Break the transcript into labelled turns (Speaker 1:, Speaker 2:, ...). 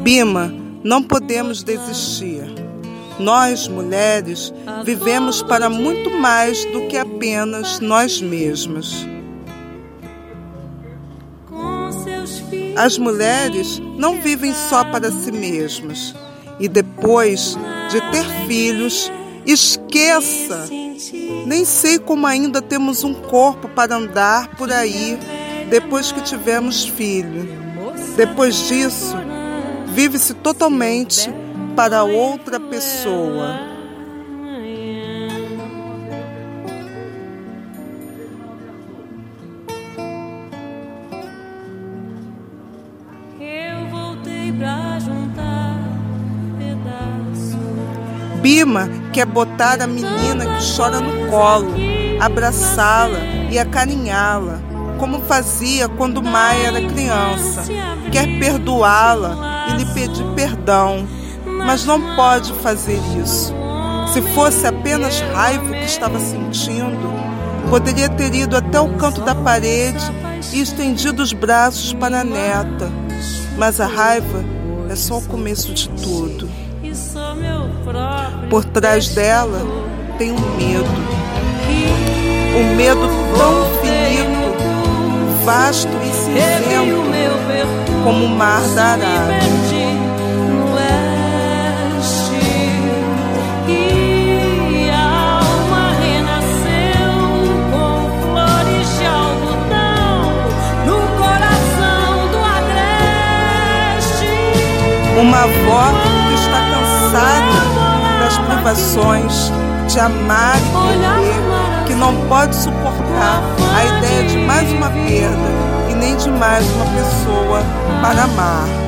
Speaker 1: Bima, não podemos desistir. Nós, mulheres, vivemos para muito mais do que apenas nós mesmas. As mulheres não vivem só para si mesmas. E depois de ter filhos, esqueça! Nem sei como ainda temos um corpo para andar por aí depois que tivemos filho. Depois disso, vive-se totalmente para outra pessoa. Bima quer botar a menina que chora no colo, abraçá-la e acarinhá-la, como fazia quando Maia era criança. Quer perdoá-la e lhe pedir perdão, mas não pode fazer isso. Se fosse apenas raiva que estava sentindo, poderia ter ido até o canto da parede e estendido os braços para a neta. Mas a raiva é só o começo de tudo. Por trás dela tem um medo. Um medo tão finito, vasto e cinzento como o mar da Arábia. uma avó que está cansada das privações de amar e viver, que não pode suportar mais uma pessoa para amar.